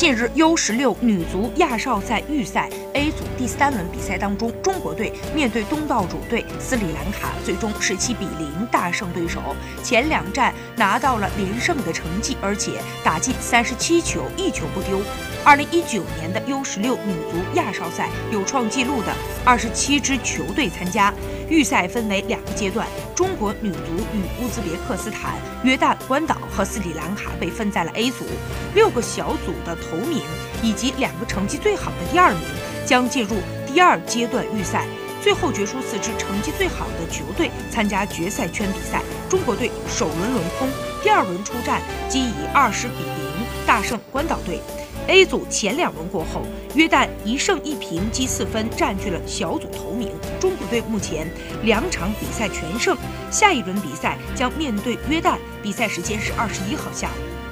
近日，U 十六女足亚少赛预赛 A 组第三轮比赛当中，中国队面对东道主队斯里兰卡，最终十七比零大胜对手。前两战拿到了连胜的成绩，而且打进三十七球，一球不丢。二零一九年的 U 十六女足亚少赛有创纪录的二十七支球队参加。预赛分为两个阶段，中国女足与乌兹别克斯坦、约旦、关岛和斯里兰卡被分在了 A 组。六个小组的头名以及两个成绩最好的第二名将进入第二阶段预赛。最后决出四支成绩最好的球队参加决赛圈比赛。中国队首轮轮空，第二轮出战即以二十比零大胜关岛队。A 组前两轮过后，约旦一胜一平积四分，占据了小组头名。中国队目前两场比赛全胜，下一轮比赛将面对约旦，比赛时间是二十一号下午。